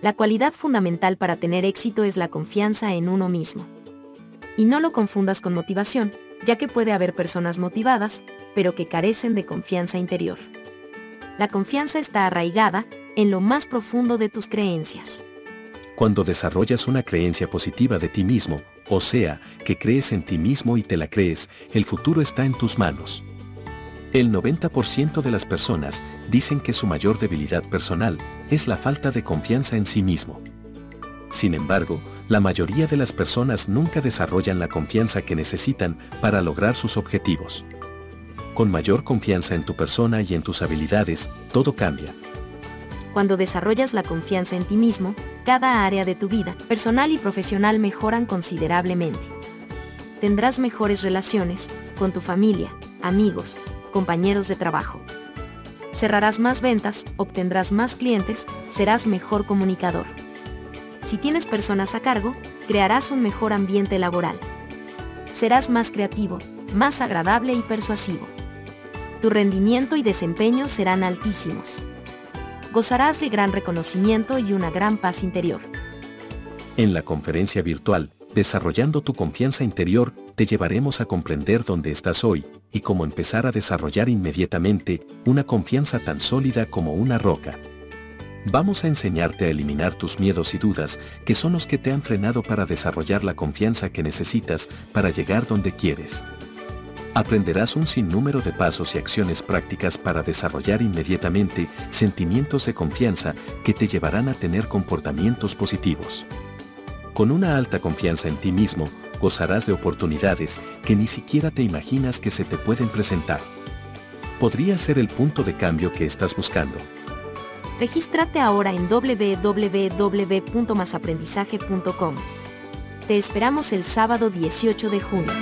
La cualidad fundamental para tener éxito es la confianza en uno mismo. Y no lo confundas con motivación, ya que puede haber personas motivadas, pero que carecen de confianza interior. La confianza está arraigada en lo más profundo de tus creencias. Cuando desarrollas una creencia positiva de ti mismo, o sea, que crees en ti mismo y te la crees, el futuro está en tus manos. El 90% de las personas dicen que su mayor debilidad personal es la falta de confianza en sí mismo. Sin embargo, la mayoría de las personas nunca desarrollan la confianza que necesitan para lograr sus objetivos. Con mayor confianza en tu persona y en tus habilidades, todo cambia. Cuando desarrollas la confianza en ti mismo, cada área de tu vida, personal y profesional, mejoran considerablemente. Tendrás mejores relaciones con tu familia, amigos, compañeros de trabajo. Cerrarás más ventas, obtendrás más clientes, serás mejor comunicador. Si tienes personas a cargo, crearás un mejor ambiente laboral. Serás más creativo, más agradable y persuasivo. Tu rendimiento y desempeño serán altísimos. Gozarás de gran reconocimiento y una gran paz interior. En la conferencia virtual, Desarrollando tu confianza interior, te llevaremos a comprender dónde estás hoy y cómo empezar a desarrollar inmediatamente una confianza tan sólida como una roca. Vamos a enseñarte a eliminar tus miedos y dudas, que son los que te han frenado para desarrollar la confianza que necesitas para llegar donde quieres. Aprenderás un sinnúmero de pasos y acciones prácticas para desarrollar inmediatamente sentimientos de confianza que te llevarán a tener comportamientos positivos. Con una alta confianza en ti mismo, gozarás de oportunidades que ni siquiera te imaginas que se te pueden presentar. Podría ser el punto de cambio que estás buscando. Regístrate ahora en www.masaprendizaje.com. Te esperamos el sábado 18 de junio.